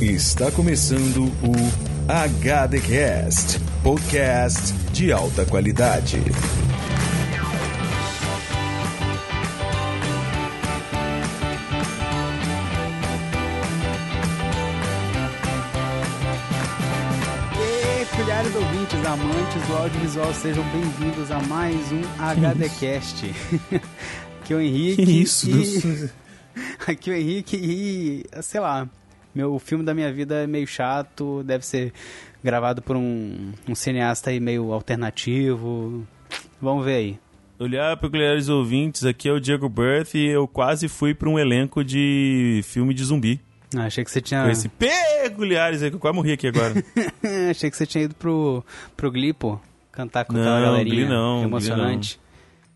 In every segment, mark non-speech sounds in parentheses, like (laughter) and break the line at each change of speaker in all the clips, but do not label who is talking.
Está começando o HDcast, podcast de alta qualidade.
E milhares de ouvintes, amantes do audiovisual, sejam bem-vindos a mais um HDcast. (laughs) Aqui é o Henrique.
Que isso?
e-
Deus- (laughs)
Aqui é o Henrique e, sei lá, meu filme da minha vida é meio chato, deve ser gravado por um, um cineasta aí meio alternativo. Vamos ver aí.
Olhar, peculiares ouvintes, aqui é o Diego Berth e eu quase fui pra um elenco de filme de zumbi.
Ah, achei que você tinha.
Com esse peculiares aí, que eu quase morri aqui agora. (laughs)
achei que você tinha ido pro, pro Glee, pô. Cantar com aquela
Não,
galerinha
Glee não, Glee
emocionante.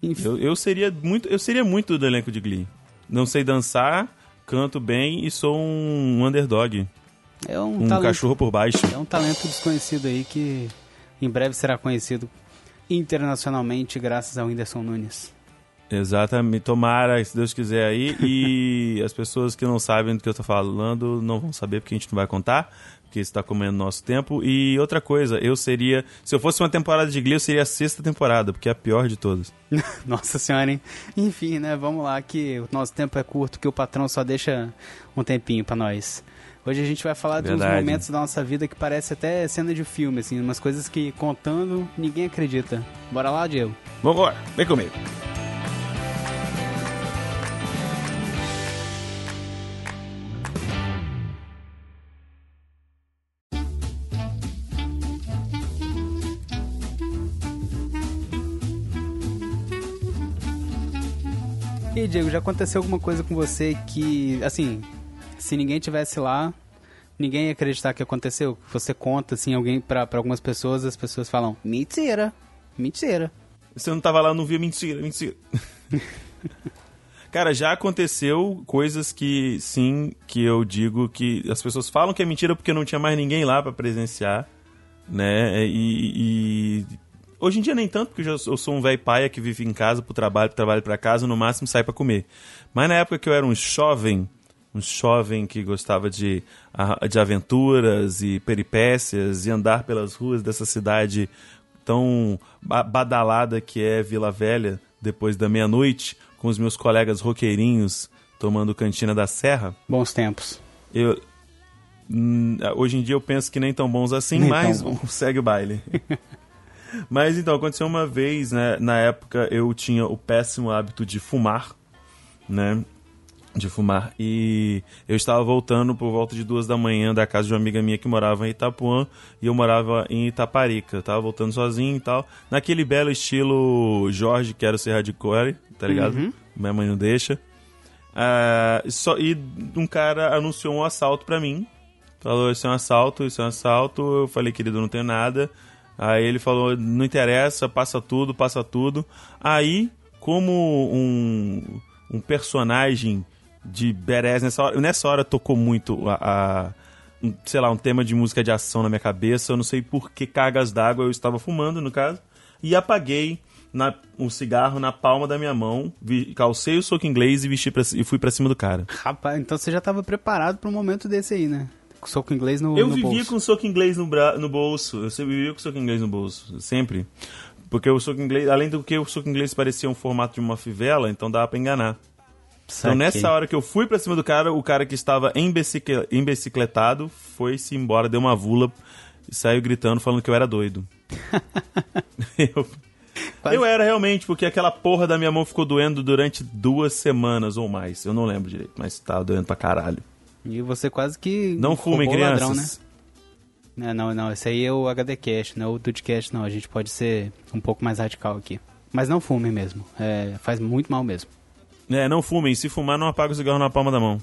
Enfim,
eu, eu seria muito eu seria muito do elenco de Glee. Não sei dançar, canto bem e sou um underdog.
é um,
Um
talento.
cachorro por baixo.
É um talento desconhecido aí que em breve será conhecido internacionalmente graças ao Whindersson Nunes.
Exatamente. Tomara, se Deus quiser aí. E (laughs) as pessoas que não sabem do que eu tô falando não vão saber porque a gente não vai contar. Porque isso tá comendo nosso tempo. E outra coisa, eu seria. Se eu fosse uma temporada de Glee, eu seria a sexta temporada, porque é a pior de todas. (laughs)
Nossa senhora, hein? Enfim, né? Vamos lá que o nosso tempo é curto, que o patrão só deixa um tempinho pra nós. Hoje a gente vai falar de uns
Verdade.
momentos da nossa vida que parece até cena de filme, assim, umas coisas que contando ninguém acredita. Bora lá, Diego?
Vambora, vem comigo.
Aí, Diego, já aconteceu alguma coisa com você que, assim, se ninguém tivesse lá, ninguém ia acreditar que aconteceu? Você conta, assim, alguém pra, pra algumas pessoas, as pessoas falam, mentira, mentira.
Você não tava lá, não via mentira, mentira. (laughs) Cara, já aconteceu coisas que, sim, que eu digo que as pessoas falam que é mentira porque não tinha mais ninguém lá pra presenciar, né? E, e- hoje em dia nem tanto, porque eu, já, eu sou um velho paia que vive em casa pro trabalho, pro trabalho pra casa, no máximo sai pra comer. Mas na época que eu era um jovem, um jovem que gostava de, de aventuras e peripécias e andar pelas ruas dessa cidade tão ba- badalada que é Vila Velha, depois da meia-noite, com os meus colegas roqueirinhos tomando cantina da Serra,
Bons tempos.
eu hum, hoje em dia eu penso que nem tão bons assim,
Nem
mas
bom. (laughs)
segue o baile. (laughs) mas então, aconteceu uma vez, né, na época eu tinha o péssimo hábito de fumar, né? De fumar. E eu estava voltando por volta de duas da manhã da casa de uma amiga minha que morava em Itapuã e eu morava em Itaparica. Eu tava voltando sozinho e tal. Naquele belo estilo Jorge, quero ser hardcore, tá ligado?
Uhum.
Minha mãe não deixa. Ah, só, e um cara anunciou um assalto pra mim. Falou, isso é um assalto, isso é um assalto. Eu falei, querido, não tenho nada. Aí ele falou, não interessa, passa tudo, passa tudo. Aí, como um, um personagem de Beres, nessa hora, nessa hora tocou muito a, a- um, sei lá, um tema de música de ação na minha cabeça. Eu não sei por que cargas d'água eu estava fumando, no caso. E apaguei na, um cigarro na palma da minha mão, vi- calcei o soco inglês e, vesti pra, e fui pra cima do cara.
Rapaz, então você já tava preparado pra um momento desse aí, né? Soco inglês no,
Eu
no
vivia
bolso.
com soco inglês no, bra... no bolso. Eu sempre vivia com soco inglês no bolso. Sempre. Porque o soco inglês, além do que o soco inglês parecia um formato de uma fivela, então dava pra enganar. Então nessa hora que eu fui pra cima do cara, o cara que estava embicicle... embicicletado foi-se embora, deu uma vula e saiu gritando, falando que eu era doido. (laughs) eu...
Quase-
eu era realmente, porque aquela porra da minha mão ficou doendo durante duas semanas ou mais. Eu não lembro direito, mas tava doendo pra caralho.
E você quase que.
Não fumem,
roubou o ladrão,
crianças.
né? É, não, não, esse aí é o HD Cash, não é o Dudcast, não. A gente pode ser um pouco mais radical aqui. Mas não fumem mesmo. É, faz muito mal mesmo.
É, não fumem. Se fumar, não apaga o cigarro na palma da mão.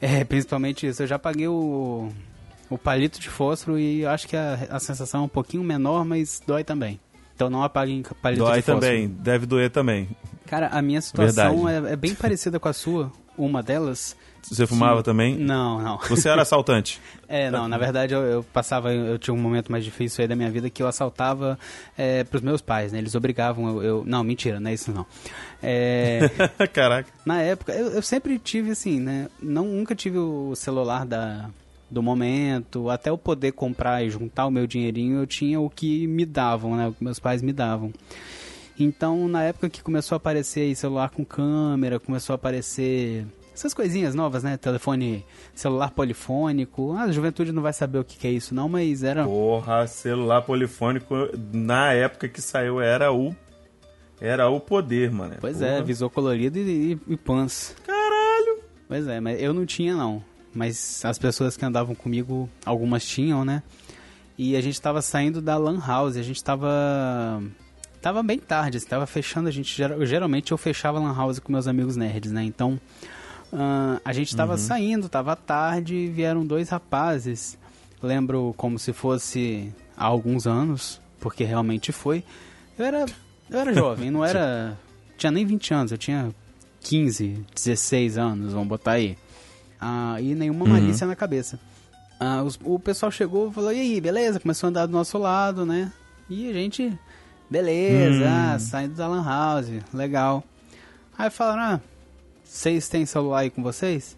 É, (laughs) principalmente isso. Eu já paguei o, o palito de fósforo e acho que a, a sensação é um pouquinho menor, mas dói também. Então não apaguem palito
Dói
de fósforo.
também, deve doer também.
Cara, a minha situação é, é bem parecida com a sua. Uma delas.
Você fumava também?
Não, não.
Você era (laughs) assaltante?
É, não, na verdade eu, eu passava, eu tinha um momento mais difícil aí da minha vida que eu assaltava é, pros meus pais, né? Eles obrigavam eu, eu- Não, mentira, não é isso não. É, (laughs)
Caraca.
na época, eu, eu sempre tive assim, né? Não, nunca tive o celular da, do momento, até eu poder comprar e juntar o meu dinheirinho, eu tinha o que me davam, né? O que meus pais me davam. Então, na época que começou a aparecer aí celular com câmera, começou a aparecer essas coisinhas novas, né? Telefone, celular polifônico. Ah, a juventude não vai saber o que, que é isso, não, mas era.
Porra, celular polifônico na época que saiu era o. Era o poder, mano.
Pois
Porra.
é, visor colorido e, e, e pans.
Caralho!
Pois é, mas eu não tinha, não. Mas as pessoas que andavam comigo, algumas tinham, né? E a gente tava saindo da Lan House, a gente tava. Tava bem tarde, estava fechando. A gente geralmente eu fechava Lan House com meus amigos nerds, né? Então Uh, a gente estava uhum. saindo, estava tarde vieram dois rapazes. Lembro como se fosse há alguns anos, porque realmente foi. Eu era, eu era jovem, não (laughs) era. tinha nem 20 anos, eu tinha 15, 16 anos, vamos botar aí. Uh, e nenhuma uhum. malícia na cabeça. Uh, os, o pessoal chegou e falou: e aí, beleza? Começou a andar do nosso lado, né? E a gente, beleza, hum. saindo da Lan House, legal. Aí falaram: ah, vocês têm celular aí com vocês?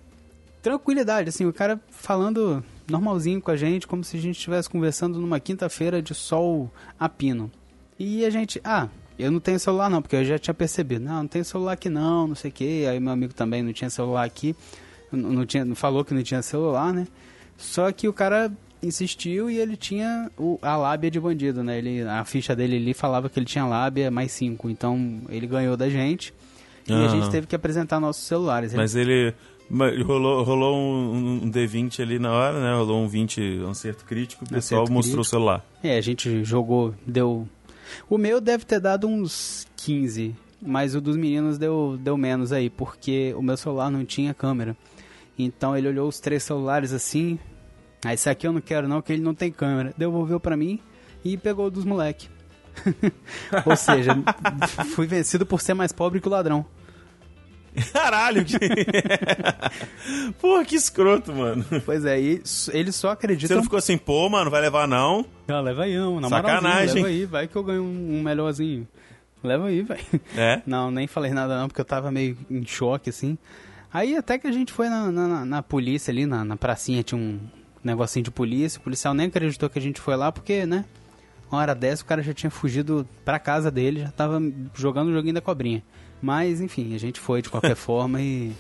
Tranquilidade, assim, o cara falando normalzinho com a gente, como se a gente estivesse conversando numa quinta-feira de sol a pino. E a gente, ah, eu não tenho celular não, porque eu já tinha percebido. Não, não tenho celular aqui não, não sei o que. Aí meu amigo também não tinha celular aqui. Não, não tinha, falou que não tinha celular, né? Só que o cara insistiu e ele tinha o, a lábia de bandido, né? Ele, a ficha dele ali falava que ele tinha lábia mais 5. Então ele ganhou da gente. E a gente teve que apresentar nossos celulares.
Mas ele rolou, rolou um, um, D20 ali na hora, né? Rolou um 20, um acerto crítico, o pessoal mostrou crítico. o celular.
É, a gente jogou, deu... O meu deve ter dado uns 15, mas o dos meninos deu, deu menos aí, porque o meu celular não tinha câmera. Então ele olhou os três celulares assim, ah, esse aqui eu não quero não, que ele não tem câmera. Devolveu para mim e pegou dos moleque. (laughs) Ou seja, (laughs) fui vencido por ser mais pobre que o ladrão.
Caralho! Que... (laughs) Porra, que escroto, mano.
Pois é, e eles só acreditam... Você
não ficou assim, pô, mano, vai levar não?
Não, leva aí não, na
Sacanagem.
Leva aí, vai que eu ganho um, melhorzinho. Leva aí, velho.
É?
Não, nem falei nada não, porque eu tava meio em choque, assim. Aí até que a gente foi na, na, na polícia ali, na, na pracinha, tinha um negocinho de polícia. O policial nem acreditou que a gente foi lá, porque, né? Uma hora dessa o cara já tinha fugido pra casa dele, já tava jogando o joguinho da cobrinha. Mas, enfim, a gente foi de qualquer (laughs) forma e,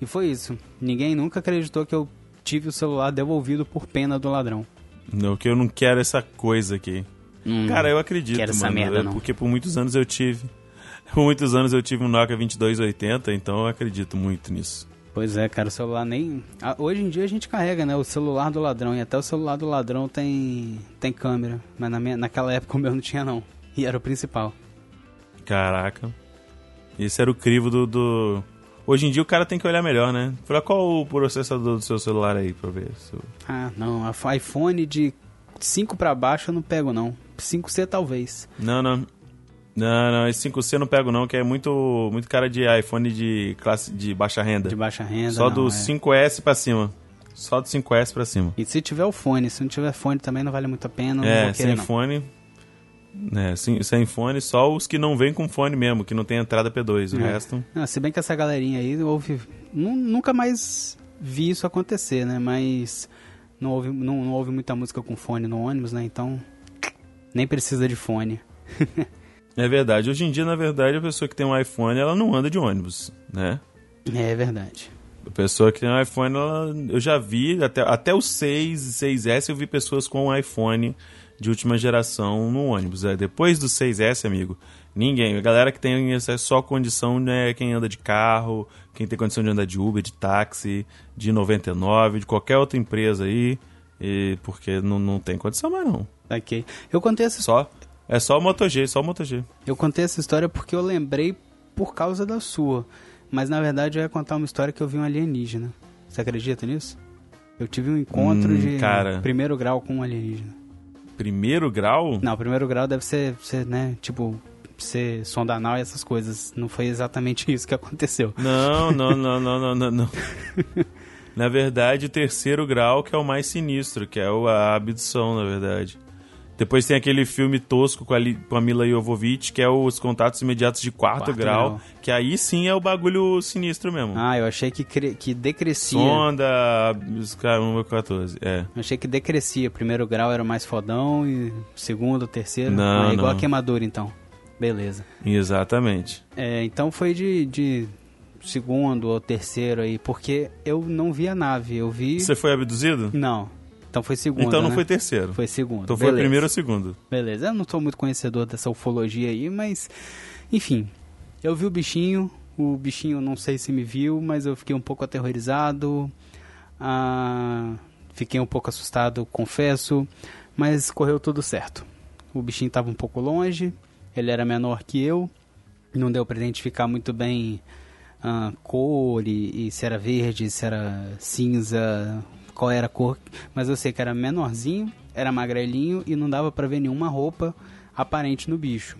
e foi isso. Ninguém nunca acreditou que eu tive o celular devolvido por pena do ladrão.
Não, que eu não quero essa coisa aqui. Hum, Cara, eu acredito, quero mano. Essa merda, não. Porque por muitos anos eu tive. (laughs) Por muitos anos eu tive um Nokia 2280, então eu acredito muito nisso.
Pois é, cara, o celular nem. Hoje em dia a gente carrega, né? O celular do ladrão. E até o celular do ladrão tem, tem câmera. Mas na minha... naquela época o meu não tinha, não. E era o principal.
Caraca. Esse era o crivo do, do... Hoje em dia o cara tem que olhar melhor, né? Fala qual o processador do seu celular aí pra ver. Se...
Ah, não. iPhone de 5 para baixo eu não pego, não. 5C talvez.
Não, não. Não, não, esse 5C eu não pego não, que é muito, muito cara de iPhone de classe de baixa renda.
De baixa renda.
Só
não,
do é. 5S pra cima. Só do 5S pra cima.
E se tiver o fone, se não tiver fone também não vale muito a pena.
É,
querer, sem
não. fone. É, sem, sem fone, só os que não vêm com fone mesmo, que não tem entrada P2. O é. resto.
Não, se bem que essa galerinha aí houve. Nunca mais vi isso acontecer, né? Mas não houve, não, não houve muita música com fone no ônibus, né? Então. Nem precisa de fone. (laughs)
É verdade. Hoje em dia, na verdade, a pessoa que tem um iPhone, ela não anda de ônibus, né?
É verdade.
A pessoa que tem um iPhone, ela, eu já vi, até, até o 6 e 6S, eu vi pessoas com um iPhone de última geração no ônibus. É, depois do 6S, amigo, ninguém. A galera que tem essa só condição, né, quem anda de carro, quem tem condição de andar de Uber, de táxi, de 99, de qualquer outra empresa aí, e, porque não, não tem condição mais não.
Ok. Eu contei essa...
Só, é só o Moto G, só o Moto G.
Eu contei essa história porque eu lembrei por causa da sua. Mas na verdade eu ia contar uma história que eu vi um alienígena. Você acredita nisso? Eu tive um encontro hum, de cara. primeiro grau com um alienígena.
Primeiro grau?
Não, primeiro grau deve ser, ser né, tipo, ser sonda anal e essas coisas. Não foi exatamente (laughs) isso que aconteceu.
Não, não, (laughs) não, não, não, não. não. Na verdade, o terceiro grau que é o mais sinistro, que é a abdução, na verdade. Depois tem aquele filme tosco com a, com a Mila Jovovich, que é os contatos imediatos de quarto,
Quarto
grau,
grau.
que aí sim é o bagulho sinistro mesmo.
Ah, eu achei que, cre- que decrescia.
Sonda, os caramba, 14. É.
Eu achei que decrescia. Primeiro grau era o mais fodão e segundo, terceiro.
Não,
ah, igual
não.
a queimadura, então. Beleza.
Exatamente.
É, então foi de, de segundo ou terceiro aí, porque eu não vi a nave. Eu vi.
Você foi abduzido?
Não. Então foi segundo.
então não
né?
foi terceiro.
Foi segundo.
Então foi
Beleza.
primeiro ou segundo.
Beleza, eu não sou muito conhecedor dessa ufologia aí, mas enfim, eu vi o bichinho, o bichinho não sei se me viu, mas eu fiquei um pouco aterrorizado, ah, fiquei um pouco assustado, confesso, mas correu tudo certo. O bichinho estava um pouco longe, ele era menor que eu, não deu para identificar muito bem a cor e, e se era verde, se era cinza, qual era a cor, mas eu sei que era menorzinho, era magrelinho e não dava pra ver nenhuma roupa aparente no bicho.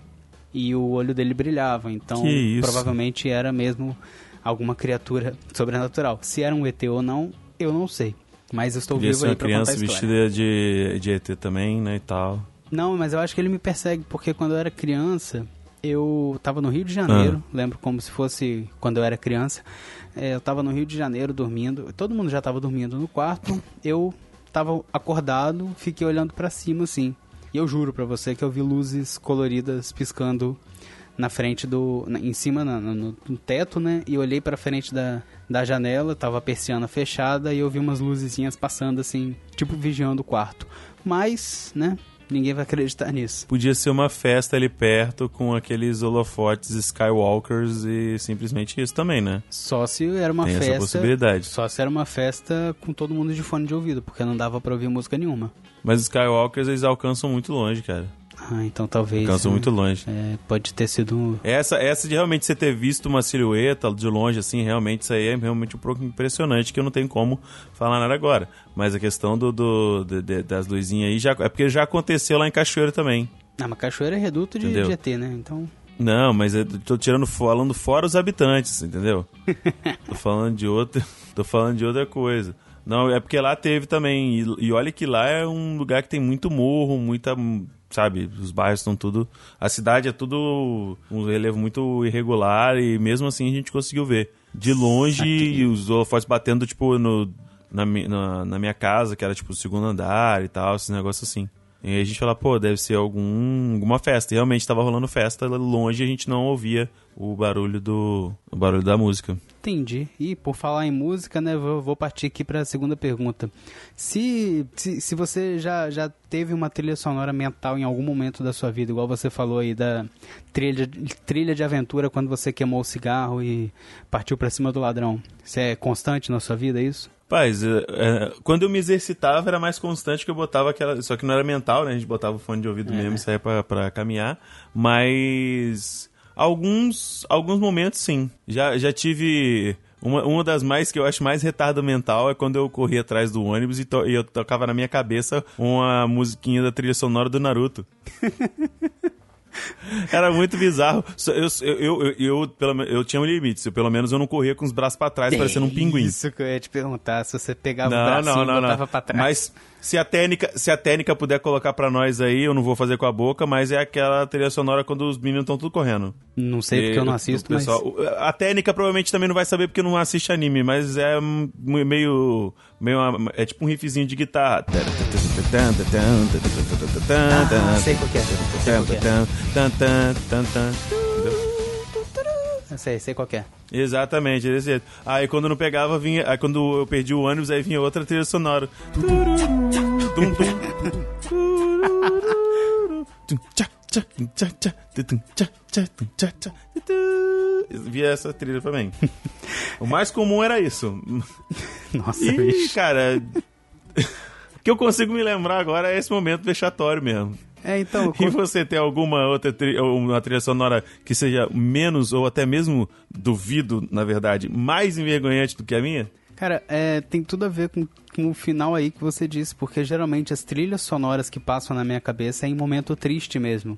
E o olho dele brilhava, então provavelmente era mesmo alguma criatura sobrenatural. Se era um ET ou não, eu não sei. Mas eu estou vivo aí pra contar a
criança
história.
vestida de, de ET também, né, e tal.
Não, mas eu acho que ele me persegue, porque quando eu era criança, eu tava no Rio de Janeiro,
Ah.
lembro como se fosse quando eu era criança. É, eu tava no Rio de Janeiro dormindo, todo mundo já tava dormindo no quarto, eu tava acordado, fiquei olhando pra cima assim. E eu juro pra você que eu vi luzes coloridas piscando na frente do. na- em cima, na- no, no teto, né? E olhei pra frente da, da janela, tava a persiana fechada e eu vi umas luzezinhas passando assim, tipo vigiando o quarto. Mas, né? Ninguém vai acreditar nisso.
Podia ser uma festa ali perto com aqueles holofotes Skywalkers e simplesmente isso também, né?
Só se era uma
Tem essa
festa.
possibilidade.
Só se era uma festa com todo mundo de fone de ouvido, porque não dava pra ouvir música nenhuma.
Mas os Skywalkers, eles alcançam muito longe, cara.
Ah, então talvez.
Alcançam
né?
muito longe.
É, pode ter sido. um-
Essa, essa de realmente você ter visto uma silhueta de longe, assim, realmente isso aí é realmente um pouco impressionante, que eu não tenho como falar nada agora. Mas a questão do, do- de- das luzinhas aí, já, é porque já aconteceu lá em Cachoeira também.
Ah, mas Cachoeira é reduto de
Entendeu?
GT, né? Então.
Não, mas eu tô tirando, falando fora os habitantes, entendeu? (laughs) tô falando de outra, tô falando de outra coisa. Não, é porque lá teve também, e, e olha que lá é um lugar que tem muito morro, muita, sabe, os bairros estão tudo, a cidade é tudo um relevo muito irregular e mesmo assim a gente conseguiu ver. De longe, e os holofotes batendo, tipo, no, na, na, na minha casa, que era, tipo, o segundo andar e tal, esses negócios assim. E aí a gente fala, pô, deve ser algum, alguma festa. E realmente tava rolando festa, longe a gente não ouvia o barulho do o barulho da música.
Entendi. E por falar em música, né, vou, vou partir aqui para a segunda pergunta. Se, se, se você já, já teve uma trilha sonora mental em algum momento da sua vida, igual você falou aí da trilha, trilha de aventura quando você queimou o cigarro e partiu para cima do ladrão, isso é constante na sua vida, é isso?
Paz, é, é, quando eu me exercitava era mais constante que eu botava aquela. Só que não era mental, né? A gente botava o fone de ouvido mesmo e saía pra, pra caminhar. Mas. Alguns, alguns momentos sim. Já, já tive. Uma, uma das mais que eu acho mais retardo mental é quando eu corria atrás do ônibus e, to- e eu tocava na minha cabeça uma musiquinha da trilha sonora do Naruto. (laughs) Era muito bizarro. Eu, eu, eu, eu, pelo eu tinha um limite. Eu, pelo menos eu não corria com os braços pra trás, parecendo um pinguim.
Isso que eu ia te perguntar, se você pegava o
Não,
bracinho
não,
e
não,
botava
não.
pra trás.
Mas se a técnica, se a técnica puder colocar pra nós aí, eu não vou fazer com a boca, mas é aquela trilha sonora quando os meninos estão tudo correndo.
Não sei porque
E
eu não assisto,
pessoal, o- A técnica provavelmente também não vai saber porque não assiste anime, mas é meio meio é tipo um riffzinho de guitarra.
Ah, sei qual que é, sei qual que é. Sei, sei qual que é.
Exatamente, desse jeito. Aí quando não pegava, vinha. Aí quando eu perdi o ônibus, aí vinha outra trilha sonora. Tum, tum. Via essa trilha também. O mais comum era isso. (laughs)
Nossa,
E,
bicho.
cara. O que eu consigo me lembrar agora é esse momento vexatório mesmo.
É, então,
E você tem alguma outra trilha, ou uma trilha sonora que seja menos, ou até mesmo, duvido, na verdade, mais envergonhante do que a minha?
Cara, é, tem tudo a ver com, com o final aí que você disse, porque geralmente as trilhas sonoras que passam na minha cabeça é em momento triste mesmo.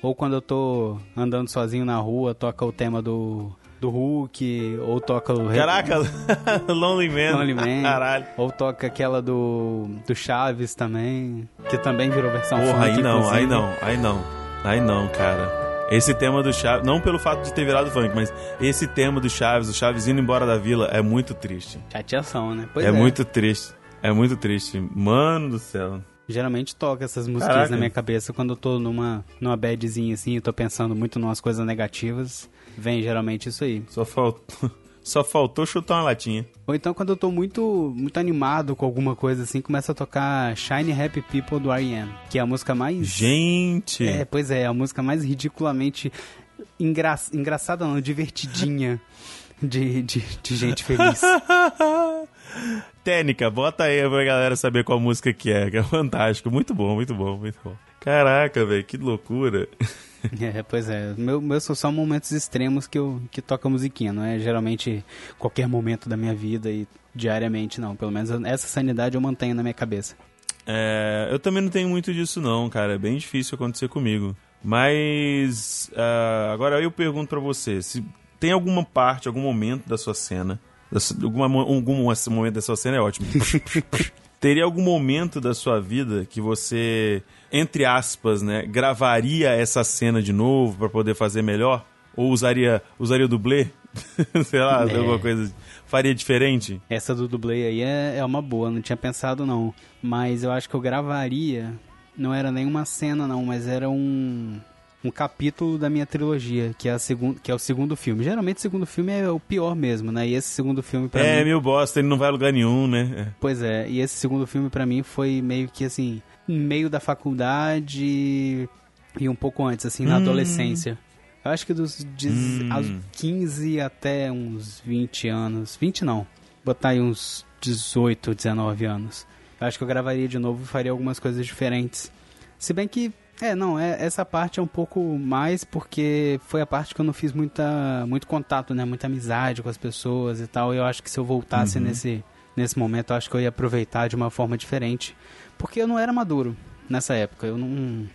Ou quando eu tô andando sozinho na rua, toca o tema do, do Hulk, ou toca o...
Caraca, (laughs) Lonely Man.
Lonely Man,
Caralho.
ou toca aquela do, do Chaves também. que também virou versão
Porra,
funk,
aí não,
inclusive.
aí não, aí não. Aí não, cara. Esse tema do Chaves, não pelo fato de ter virado funk, mas esse tema do Chaves, o Chaves indo embora da vila, é muito triste.
Chateação, né? Pois
é, muito triste. É muito triste. Mano do céu.
Geralmente toca essas músicas
Caraca.
na minha cabeça quando eu tô numa, numa badzinha assim, eu tô pensando muito numas coisas negativas. Vem geralmente isso aí.
Só faltou, (laughs) só faltou chutar uma latinha.
Ou então quando eu tô muito, muito animado com alguma coisa assim, começa a tocar Shiny Happy People do R.E.M., que é a música mais...
Gente!
É, pois é, a música mais ridiculamente engra... engraçada, não, divertidinha (laughs) de, de, de gente feliz. (laughs)
Técnica, bota aí pra galera saber qual música que é, que é fantástico. Muito bom, muito bom, muito bom. Caraca, velho, que loucura. (laughs)
É, pois é. Meu, meus são só momentos extremos que eu que toco a musiquinha, não é geralmente qualquer momento da minha vida e diariamente, não. Pelo menos essa sanidade eu mantenho na minha cabeça.
É, eu também não tenho muito disso não, cara. É bem difícil acontecer comigo. Mas ah, agora eu pergunto pra você, se tem alguma parte, algum momento da sua cena, alguma, algum momento da sua cena é ótimo. (laughs) Teria algum momento da sua vida que você, entre aspas, né, gravaria essa cena de novo pra poder fazer melhor? Ou usaria, usaria dublê? (laughs) Sei lá,
É.
alguma coisa. Faria diferente?
Essa do dublê aí é, é uma boa, não tinha pensado não. Mas eu acho que eu gravaria, não era nenhuma cena não, mas era um, um capítulo da minha trilogia, que é, a segun, que é o segundo filme. Geralmente o segundo filme é o pior mesmo, né? E esse segundo filme pra
é,
mim...
meu bosta, ele não vai a lugar nenhum, né? É.
Pois é, e esse segundo filme pra mim foi meio que assim, meio da faculdade e um pouco antes, assim, na
Hum.
adolescência. Eu acho que dos dez-
Hum.
aos 15 até uns 20 anos. 20 não. Botar aí uns 18, 19 anos. Eu acho que eu gravaria de novo e faria algumas coisas diferentes. Se bem que, é, não, é, essa parte é um pouco mais porque foi a parte que eu não fiz muita, muito contato, né? Muita amizade com as pessoas e tal. E eu acho que se eu voltasse
Uhum.
nesse, nesse momento, eu acho que eu ia aproveitar de uma forma diferente. Porque eu não era maduro nessa época. Eu não,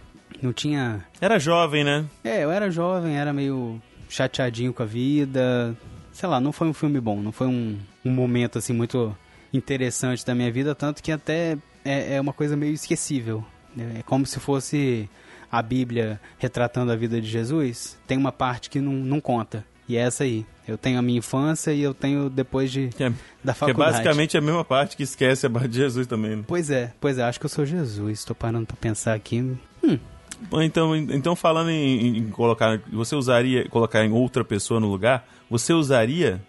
não tinha
Era jovem, né?
é, eu era jovem, era meio chateadinho com a vida. Sei lá, não foi um filme bom, não foi um, um momento assim muito interessante da minha vida, tanto que até é, é uma coisa meio esquecível. É como se fosse a Bíblia retratando a vida de Jesus. Tem uma parte que não, não conta. E é essa aí. Eu tenho a minha infância e eu tenho depois de,
Que é,
da
que é
faculdade.
basicamente a mesma parte que esquece a parte de Jesus também. Né?
Pois é, pois é, acho que eu sou Jesus. Tô parando pra pensar aqui. Hum,
Então, então falando em, em colocar, você usaria colocar em outra pessoa no lugar? Você usaria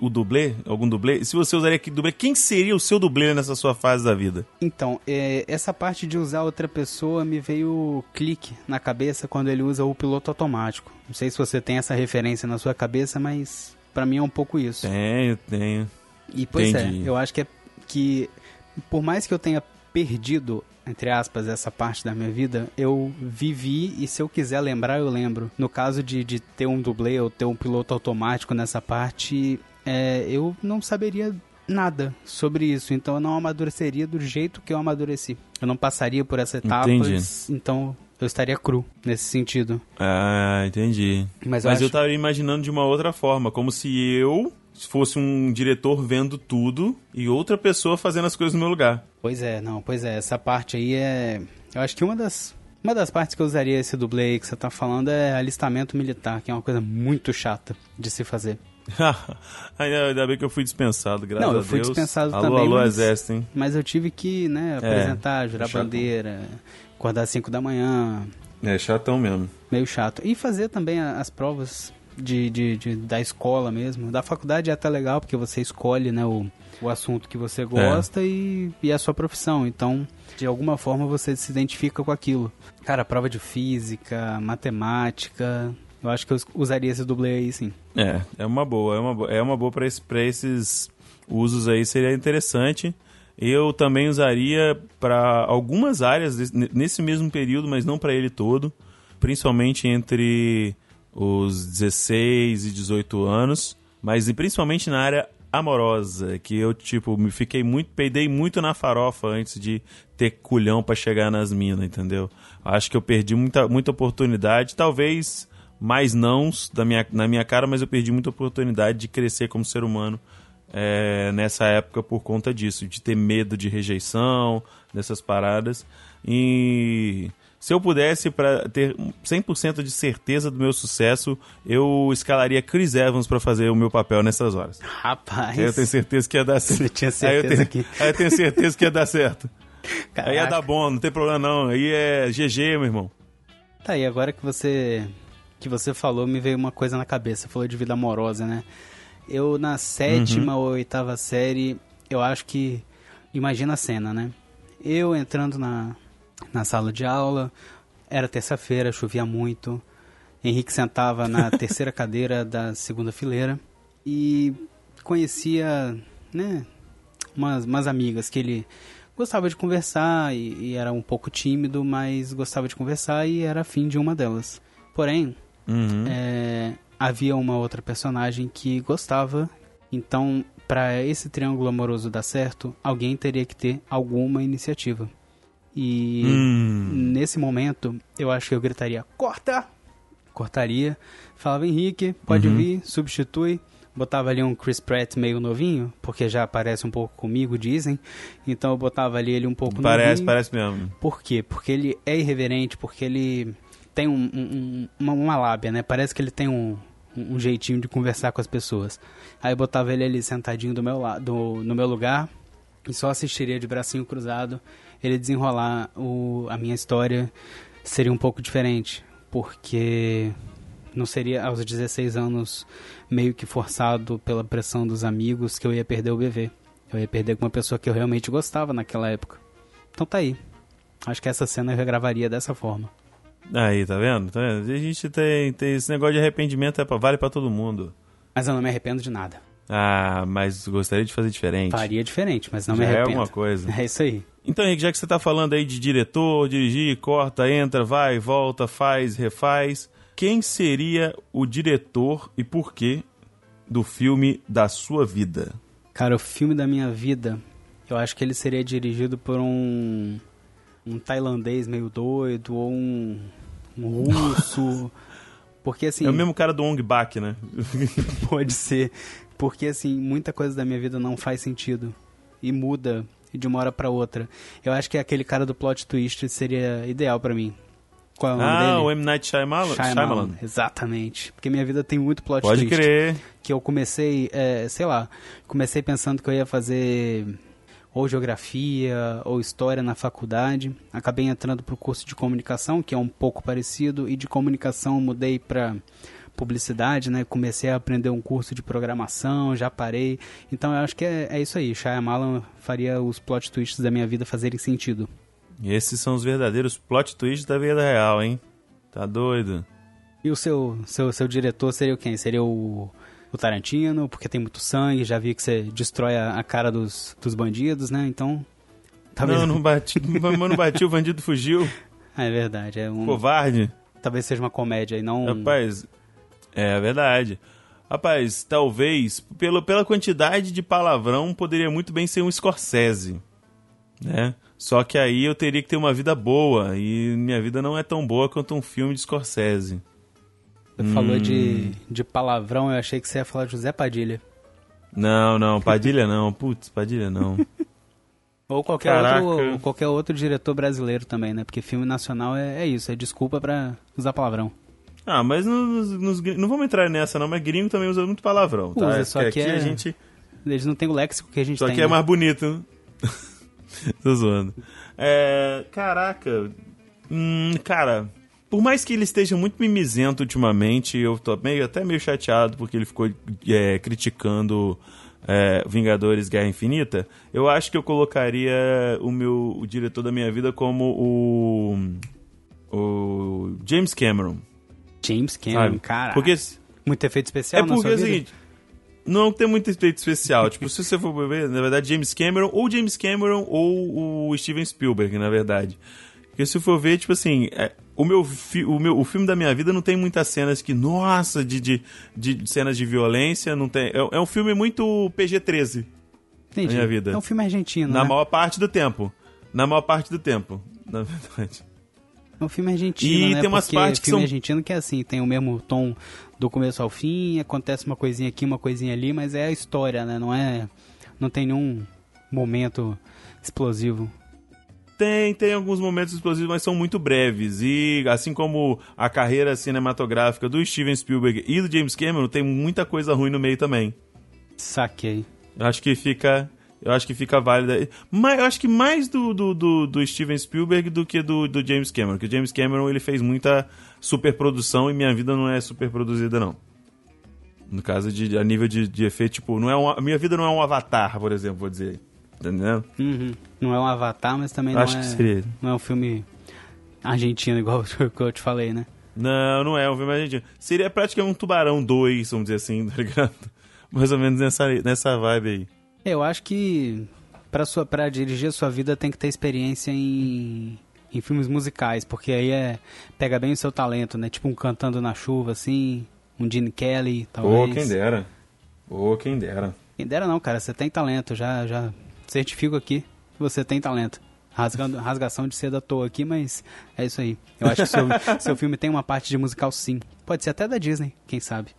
o, dublê, algum dublê? Se você usaria que dublê, quem seria o seu dublê nessa sua fase da vida?
Então, é, essa parte de usar outra pessoa me veio clique na cabeça quando ele usa o piloto automático. Não sei se você tem essa referência na sua cabeça, mas pra mim é um pouco isso.
Tenho, tenho.
E pois
Entendi.
é, eu acho que é que por mais que eu tenha perdido entre aspas essa parte da minha vida, eu vivi e se eu quiser lembrar eu lembro. No caso de, de ter um dublê ou ter um piloto automático nessa parte, é, eu não saberia nada sobre isso, então eu não amadureceria do jeito que eu amadureci. Eu não passaria por essa etapa,
Entendi.
então eu estaria cru nesse sentido.
Ah, entendi.
Mas eu
Mas eu
acho-
estaria imaginando de uma outra forma, como se eu fosse um diretor vendo tudo e outra pessoa fazendo as coisas no meu lugar.
Pois é, não, pois é, essa parte aí é. Eu acho que uma das. Uma das partes que eu usaria esse dublê que você tá falando é alistamento militar, que é uma coisa muito chata de se fazer. (laughs)
Ainda bem que eu fui dispensado, graças
Não, eu fui dispensado
alô,
também,
Alô,
mas-
exército, hein?
Mas eu tive que, né, apresentar, jurar
é chato.
bandeira, acordar às 5 da manhã,
É chatão mesmo.
meio chato. E fazer também as provas de, de, de- da escola mesmo. Da faculdade é até legal, porque você escolhe, né, o, o assunto que você gosta e, e é a sua profissão. Então, de alguma forma, você se identifica com aquilo. Cara, prova de física, matemática... Eu acho que eu us- usaria esse dublê aí, sim.
É, é uma boa, é uma boa, é uma boa para esse, esses usos aí, seria interessante. Eu também usaria para algumas áreas desse- nesse mesmo período, mas não para ele todo, principalmente entre os 16 e 18 anos, mas principalmente na área amorosa, que eu tipo me fiquei muito, peidei muito na farofa antes de ter culhão para chegar nas minas, entendeu? Acho que eu perdi muita, muita oportunidade, talvez mais nãos da minha, na minha cara, mas eu perdi muita oportunidade de crescer como ser humano é, nessa época por conta disso, de ter medo de rejeição, dessas paradas. E se eu pudesse para ter 100% de certeza do meu sucesso, eu escalaria Chris Evans para fazer o meu papel nessas horas.
Rapaz.
Aí eu tenho certeza que ia dar certo. (laughs)
Você tinha
aí eu
certeza
tenho,
que.
aí eu tenho certeza que ia dar certo.
Caraca.
Aí ia dar bom, não tem problema não. Aí é GG, meu irmão.
Tá aí, agora que você que você falou, me veio uma coisa na cabeça. Você falou de vida amorosa, né? Eu, na sétima ou oitava série, eu acho que. Imagina a cena, né? Eu entrando na, na sala de aula, era terça-feira, chovia muito. Henrique sentava na (laughs) terceira cadeira da segunda fileira e conhecia, né, umas, umas amigas que ele gostava de conversar e, e era um pouco tímido, mas gostava de conversar e era afim de uma delas. Porém,
Uhum.
é, havia uma outra personagem que gostava, então para esse triângulo amoroso dar certo, alguém teria que ter alguma iniciativa. E
Hum.
nesse momento, eu acho que eu gritaria: corta! Cortaria, falava Henrique, pode
Uhum.
vir, substitui. Botava ali um Chris Pratt meio novinho, porque já parece um pouco comigo, dizem. Então eu botava ali ele um pouco
Parece,
novinho.
parece mesmo.
Por quê? Porque ele é irreverente, porque ele tem um, um- um- uma, uma lábia, né? Parece que ele tem um, um jeitinho de conversar com as pessoas. Aí botava ele ali sentadinho do meu lado, no meu lugar e só assistiria de bracinho cruzado. Ele desenrolar o, a minha história seria um pouco diferente, porque não seria aos 16 anos meio que forçado pela pressão dos amigos que eu ia perder o bebê. Eu ia perder com uma pessoa que eu realmente gostava naquela época. Então tá aí. Acho que essa cena eu regravaria dessa forma.
Aí, tá vendo? Tá vendo? A gente tem, tem esse negócio de arrependimento, é pra, vale pra todo mundo.
Mas eu não me arrependo de nada.
Ah, mas gostaria de fazer diferente.
Faria diferente, mas não
Já
me
é
arrependo.
alguma coisa. (laughs)
É isso aí.
Então, Henrique, já que você tá falando aí de diretor, dirigir, corta, entra, vai, volta, faz, refaz, quem seria o diretor e por quê do filme da sua vida?
Cara, o filme da minha vida, eu acho que ele seria dirigido por um um tailandês meio doido ou um, um russo. Porque assim,
É o mesmo cara do Ong Bak, né? (laughs)
pode ser, porque assim, muita coisa da minha vida não faz sentido e muda de uma hora pra outra. Eu acho que aquele cara do plot twist seria ideal pra mim. Qual é o
ah,
dele?
o M. Night Shyamalan? Shyamalan.
Exatamente. Porque minha vida tem muito plot
Pode
twist.
crer.
Que eu comecei, é, sei lá, comecei pensando que eu ia fazer ou geografia ou história na faculdade. Acabei entrando pro curso de comunicação, que é um pouco parecido, e de comunicação mudei pra publicidade, né? Comecei a aprender um curso de programação, já parei. Então eu acho que é, é isso aí. Shyamalan faria os plot twists da minha vida fazerem sentido.
E esses são os verdadeiros plot twists da vida real, hein? Tá doido?
E o seu, seu, seu diretor seria o quem? Seria o, o Tarantino, porque tem muito sangue, já vi que você destrói a, a cara dos, dos bandidos, né? Então. Talvez...
Não, não bati, não bati, o bandido fugiu. (laughs)
Ah, é verdade. É um,
Covarde.
talvez seja uma comédia e não.
Rapaz, é verdade. Rapaz, talvez, pelo, pela quantidade de palavrão, poderia muito bem ser um Scorsese, né? Só que aí eu teria que ter uma vida boa, e minha vida não é tão boa quanto um filme de Scorsese.
Você falou
Hum.
de, de palavrão, eu achei que você ia falar de José Padilha.
Não, não, Padilha não. Putz, Padilha não. (laughs)
Ou qualquer
Caraca.
outro, ou qualquer outro diretor brasileiro também, né? Porque filme nacional é, é isso, é desculpa pra usar palavrão.
Ah, mas nos, nos não vamos entrar nessa não, mas gringo também usa muito palavrão, tá?
Usa, só que
aqui
é-
a gente...
Eles não têm o léxico que a gente
Só
tem.
que é
né?
mais bonito. né? (laughs) Tô zoando. É, caraca. Hum, cara, por mais que ele esteja muito mimizento ultimamente, eu tô meio, até meio chateado porque ele ficou é, criticando é, Vingadores Guerra Infinita. Eu acho que eu colocaria o meu o diretor da minha vida como o. O James Cameron.
James Cameron, cara.
Porque
Muito efeito especial
é porque é o seguinte, não tem muito efeito especial. (laughs) tipo, se você for ver, na verdade, James Cameron, ou James Cameron, ou o Steven Spielberg, na verdade. Porque se for ver, tipo assim, é, o, meu fi- o, meu, o filme da minha vida não tem muitas cenas que, nossa, de, de, de cenas de violência, não tem. É, é um filme muito PG-13,
Entendi.
minha vida.
É um filme argentino,
na
né?
maior parte do tempo. Na maior parte do tempo, na verdade.
É um filme argentino,
E
né?
tem umas
Porque
partes que
filme
são-
argentino que é assim, tem o mesmo tom do começo ao fim, acontece uma coisinha aqui, uma coisinha ali, mas é a história, né? Não é... Não tem nenhum momento explosivo.
Tem, tem alguns momentos explosivos, mas são muito breves. E assim como a carreira cinematográfica do Steven Spielberg e do James Cameron, tem muita coisa ruim no meio também.
Saquei.
Eu acho que fica. Eu acho que fica válida. Mas eu acho que mais do, do, do, do Steven Spielberg do que do, do James Cameron. Porque o James Cameron ele fez muita superprodução e minha vida não é superproduzida, não. No caso de a nível de, de efeito, tipo, não é um, a minha vida não é um avatar, por exemplo, vou dizer. Entendeu?
Uhum. Não é um avatar, mas também não
Acho
é...
que seria.
Não é um filme argentino, igual (laughs) que eu te falei, né?
Não, não é um filme argentino. Seria praticamente um Tubarão 2, vamos dizer assim, (laughs) tá ligado? Mais ou menos nessa, nessa vibe aí.
Eu acho que pra, sua, pra dirigir a sua vida tem que ter experiência em, em filmes musicais, porque aí é pega bem o seu talento, né? Tipo um Cantando na Chuva, assim, um Gene Kelly, talvez.
Ô, quem dera. Ô, quem dera.
Quem dera não, cara, você tem talento, já, já certifico aqui que você tem talento. Rasgando, rasgação de seda à toa aqui, mas é isso aí. Eu acho que seu, (laughs) seu filme tem uma parte de musical sim. Pode ser até da Disney, quem sabe.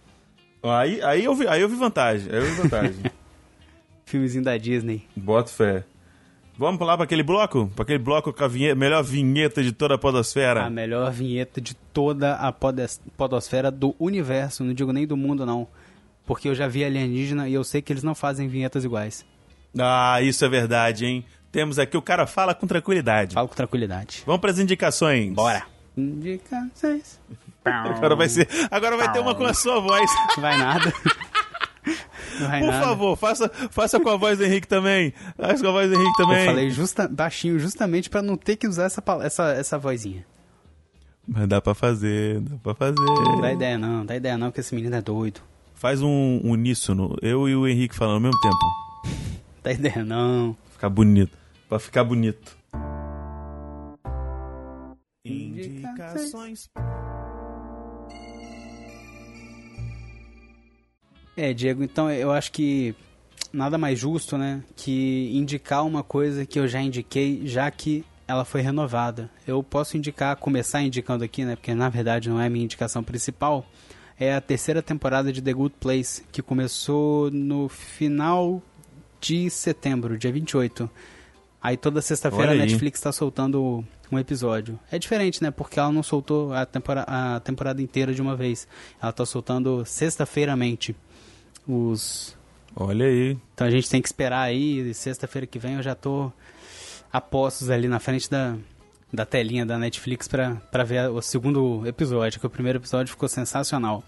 Aí, aí, eu vi, aí eu vi vantagem. Aí eu vi vantagem. (laughs)
Filmezinho da Disney.
Boto fé. Vamos pular pra aquele bloco? Pra aquele bloco com a vinheta, melhor vinheta de toda a podosfera.
A melhor vinheta de toda a podes- podosfera do universo, não digo nem do mundo não. Porque eu já vi alienígena e eu sei que eles não fazem vinhetas iguais.
Ah, isso é verdade, hein? Temos aqui, o cara fala com tranquilidade.
Falo com tranquilidade.
Vamos pras indicações.
Bora! Indicações.
Agora vai ser. Agora vai ter uma com a sua voz.
Não vai nada.
Por
nada.
favor, faça, faça com a voz do Henrique também. Faça com a voz do Henrique também.
Eu falei justa, baixinho justamente pra não ter que usar essa, essa, essa vozinha.
Mas dá pra fazer, dá pra fazer.
Não dá ideia não, não dá ideia não, que esse menino é doido.
Faz um uníssono, eu e o Henrique falando ao mesmo tempo. (laughs)
Dá ideia não.
Ficar bonito. Pra ficar bonito.
Indicações. É, Diego, então eu acho que nada mais justo, né, que indicar uma coisa que eu já indiquei, já que ela foi renovada. Eu posso indicar, começar indicando aqui, né, porque na verdade não é a minha indicação principal, é a terceira temporada de The Good Place, que começou no final de setembro, dia 28. Aí toda sexta-feira a. Netflix está soltando um episódio. É diferente, né? Porque ela não soltou a, tempora a temporada inteira de uma vez. Ela tá soltando sexta-feiramente os.
Olha aí.
Então a gente tem que esperar aí. Sexta-feira que vem eu já tô a postos ali na frente da, da telinha da Netflix pra, pra ver o segundo episódio, que o primeiro episódio ficou sensacional.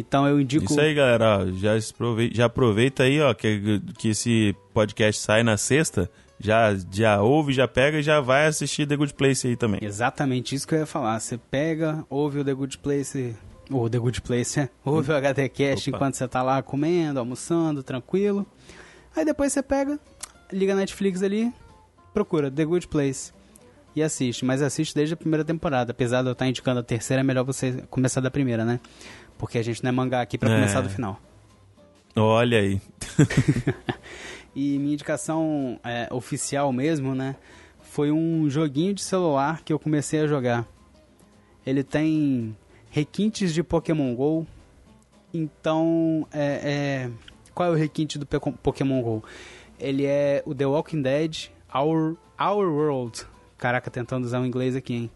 Então eu indico.
Isso aí, galera. já, aproveita, já aproveita aí, ó, que, que esse podcast sai na sexta. Já, já ouve, já pega e já vai assistir The Good Place aí também.
Exatamente isso que eu ia falar. Você pega, ouve o The Good Place, ou The Good Place, é, ouve o HD Cast
Opa.
enquanto você tá lá comendo, almoçando, tranquilo. Aí depois você pega, liga a Netflix ali, procura The Good Place e assiste. Mas assiste desde a primeira temporada. Apesar de eu estar indicando a terceira, é melhor você começar da primeira, né? Porque a gente não é mangá aqui pra
É.
começar do final.
Olha aí. (laughs)
E minha indicação é, oficial mesmo, né? Foi um joguinho de celular que eu comecei a jogar. Ele tem requintes de Pokémon GO. Então, é, é- qual é o requinte do Pokémon GO? Ele é o The Walking Dead Our, Our World. Caraca, tentando usar o inglês aqui, hein?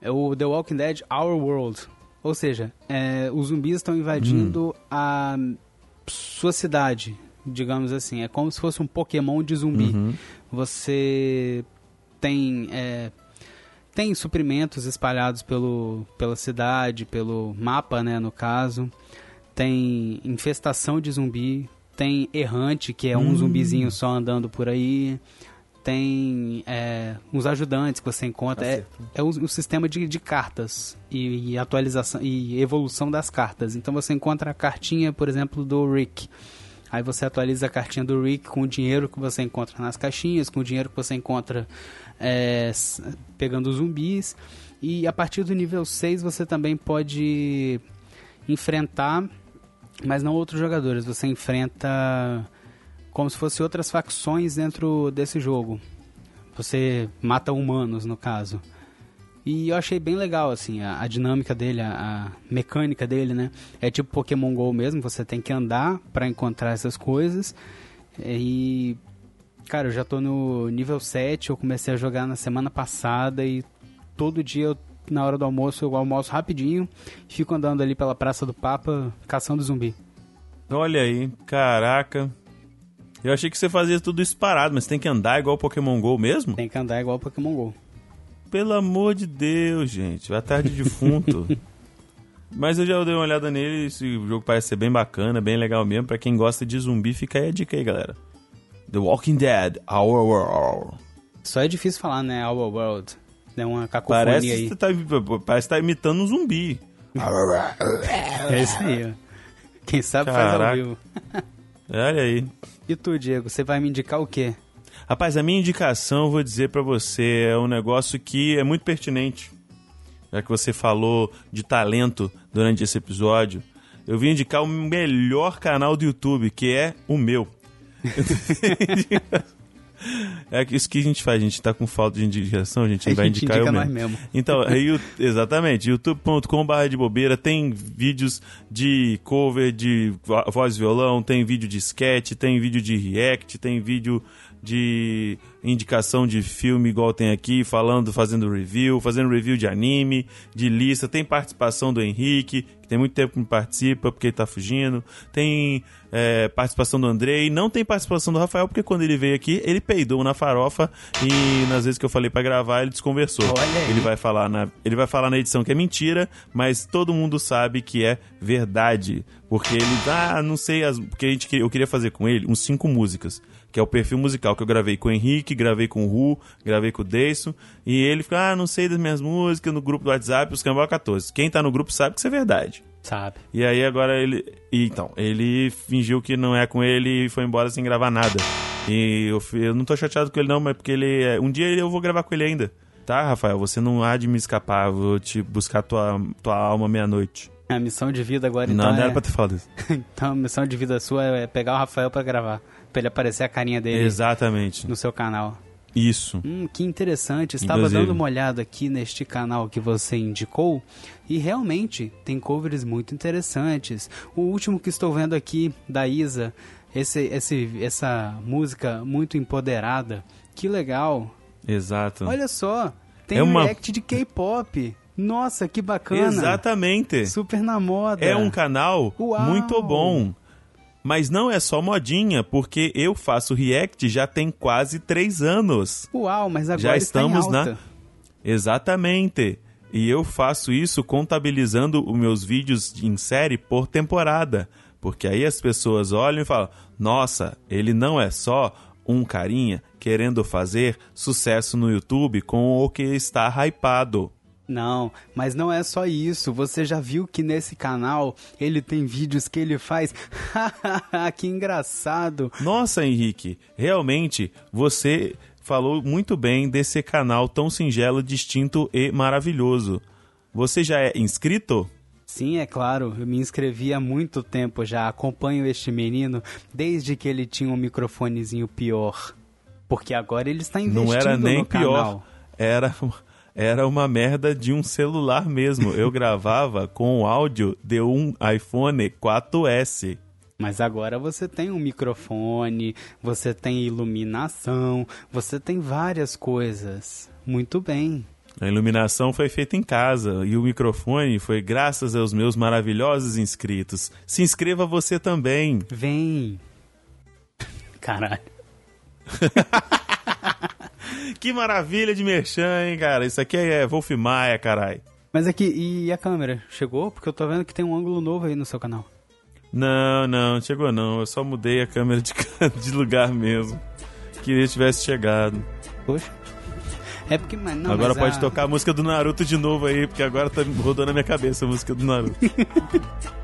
É o The Walking Dead Our World. Ou seja, é, os zumbis estão invadindo a sua cidade, digamos assim. É como se fosse um Pokémon de zumbi.
Uhum.
Você tem é, tem suprimentos espalhados pelo, pela cidade, pelo mapa, né, no caso. Tem infestação de zumbi. Tem errante, que é um
Hum.
zumbizinho só andando por aí. Tem é, uns ajudantes que você encontra. É, é um, um sistema de, de cartas e, e atualização e evolução das cartas. Então você encontra a cartinha, por exemplo, do Rick. Aí você atualiza a cartinha do Rick com o dinheiro que você encontra nas caixinhas, com o dinheiro que você encontra é, pegando zumbis. E a partir do nível 6 você também pode enfrentar, mas não outros jogadores. Você enfrenta como se fosse outras facções dentro desse jogo. Você mata humanos, no caso. E eu achei bem legal, assim, a, a dinâmica dele, a, a, mecânica dele, né? É tipo Pokémon GO mesmo, você tem que andar para encontrar essas coisas. E, cara, eu já tô no nível 7, eu comecei a jogar na semana passada e todo dia eu na hora do almoço, eu almoço rapidinho, fico andando ali pela Praça do Papa, caçando zumbi.
Olha aí, caraca. Eu achei que você fazia tudo isso parado, mas tem que andar igual Pokémon GO mesmo?
Tem que andar igual Pokémon GO.
Pelo amor de Deus, gente. Vai tarde de defunto. (laughs) mas eu já dei uma olhada nele, esse jogo parece ser bem bacana, bem legal mesmo. Pra quem gosta de zumbi, fica aí a dica aí, galera. The Walking Dead, Our World.
Só é difícil falar, né? Our World. É uma cacofonia
parece
aí.
Que tá, parece que tá imitando um zumbi. (laughs)
é isso aí, ó. Quem sabe Caraca. faz ao vivo. (laughs)
Olha aí.
E tu, Diego, você vai me indicar o quê?
Rapaz, a minha indicação, vou dizer para você, é um negócio que é muito pertinente. Já que você falou de talento durante esse episódio, eu vim indicar o melhor canal do YouTube, que é o meu. (laughs) (laughs) (laughs) É isso que a gente faz, a gente tá com falta de indicação, a gente a vai gente indicar indica eu mesmo. mesmo. Então, é, exatamente, youtube.com.br de bobeira, tem vídeos de cover de voz e violão, tem vídeo de sketch, tem vídeo de react, tem vídeo de indicação de filme igual tem aqui, falando, fazendo review, fazendo review de anime, de lista, tem participação do Henrique, que tem muito tempo que não participa porque ele tá fugindo, tem é, participação do Andrei, não tem participação do Rafael, porque quando ele veio aqui, ele peidou na farofa e nas vezes que eu falei para gravar, ele desconversou. Ele vai falar na ele vai falar na edição que é mentira, mas todo mundo sabe que é verdade, porque ele ah, não sei as, porque a gente eu queria fazer com ele uns cinco músicas que é o perfil musical que eu gravei com o Henrique, gravei com o Ru, gravei com o Deison, e ele fica, ah, não sei das minhas músicas no grupo do WhatsApp, os Cambal 14. Quem tá no grupo sabe que isso é verdade.
Sabe.
E aí agora ele. E, então, ele fingiu que não é com ele e foi embora sem gravar nada. E eu, eu não tô chateado com ele, não, mas porque ele. É, um dia eu vou gravar com ele ainda. Tá, Rafael? Você não há de me escapar, vou te buscar tua, tua alma meia-noite.
A missão de vida agora
não,
então.
Não, não
é...
era pra ter falado isso. (laughs)
então a missão de vida sua é pegar o Rafael para gravar. Pra ele aparecer a carinha dele.
Exatamente.
No seu canal.
Isso.
Hum, que interessante. Estava Inclusive. dando uma olhada aqui neste canal que você indicou e realmente tem covers muito interessantes. O último que estou vendo aqui da Isa, esse, esse, essa música muito empoderada. Que legal.
Exato.
Olha só, tem é um react de K-pop. Nossa, que bacana.
Exatamente.
Super na moda.
É um canal Uau. muito bom. Mas não é só modinha, porque eu faço React já tem quase três anos.
Uau, mas agora já estamos está na.
Exatamente. E eu faço isso contabilizando os meus vídeos em série por temporada. Porque aí as pessoas olham e falam: nossa, ele não é só um carinha querendo fazer sucesso no YouTube com o que está hypado.
Não, mas não é só isso. Você já viu que nesse canal ele tem vídeos que ele faz? (laughs) que engraçado.
Nossa, Henrique, realmente você falou muito bem desse canal tão singelo, distinto e maravilhoso. Você já é inscrito?
Sim, é claro. Eu me inscrevi há muito tempo já. Acompanho este menino desde que ele tinha um microfonezinho pior. Porque agora ele está investindo
Não era nem pior.
Canal.
Era (laughs) era uma merda de um celular mesmo. Eu gravava com o áudio de um iPhone 4S.
Mas agora você tem um microfone, você tem iluminação, você tem várias coisas. Muito bem.
A iluminação foi feita em casa e o microfone foi graças aos meus maravilhosos inscritos. Se inscreva você também.
Vem. Caralho. (laughs)
que maravilha de merchan, hein, cara? Isso aqui é Wolf Maia, carai.
Mas aqui, e a câmera? Chegou? Porque eu tô vendo que tem um ângulo novo aí no seu canal.
Não, não, chegou não. Eu só mudei a câmera de, (laughs) de lugar mesmo. Queria que tivesse chegado.
Poxa. É porque, mas não,
Agora
mas
pode
a...
tocar a música do Naruto de novo aí, porque agora tá rodando na minha cabeça a música do Naruto. (laughs)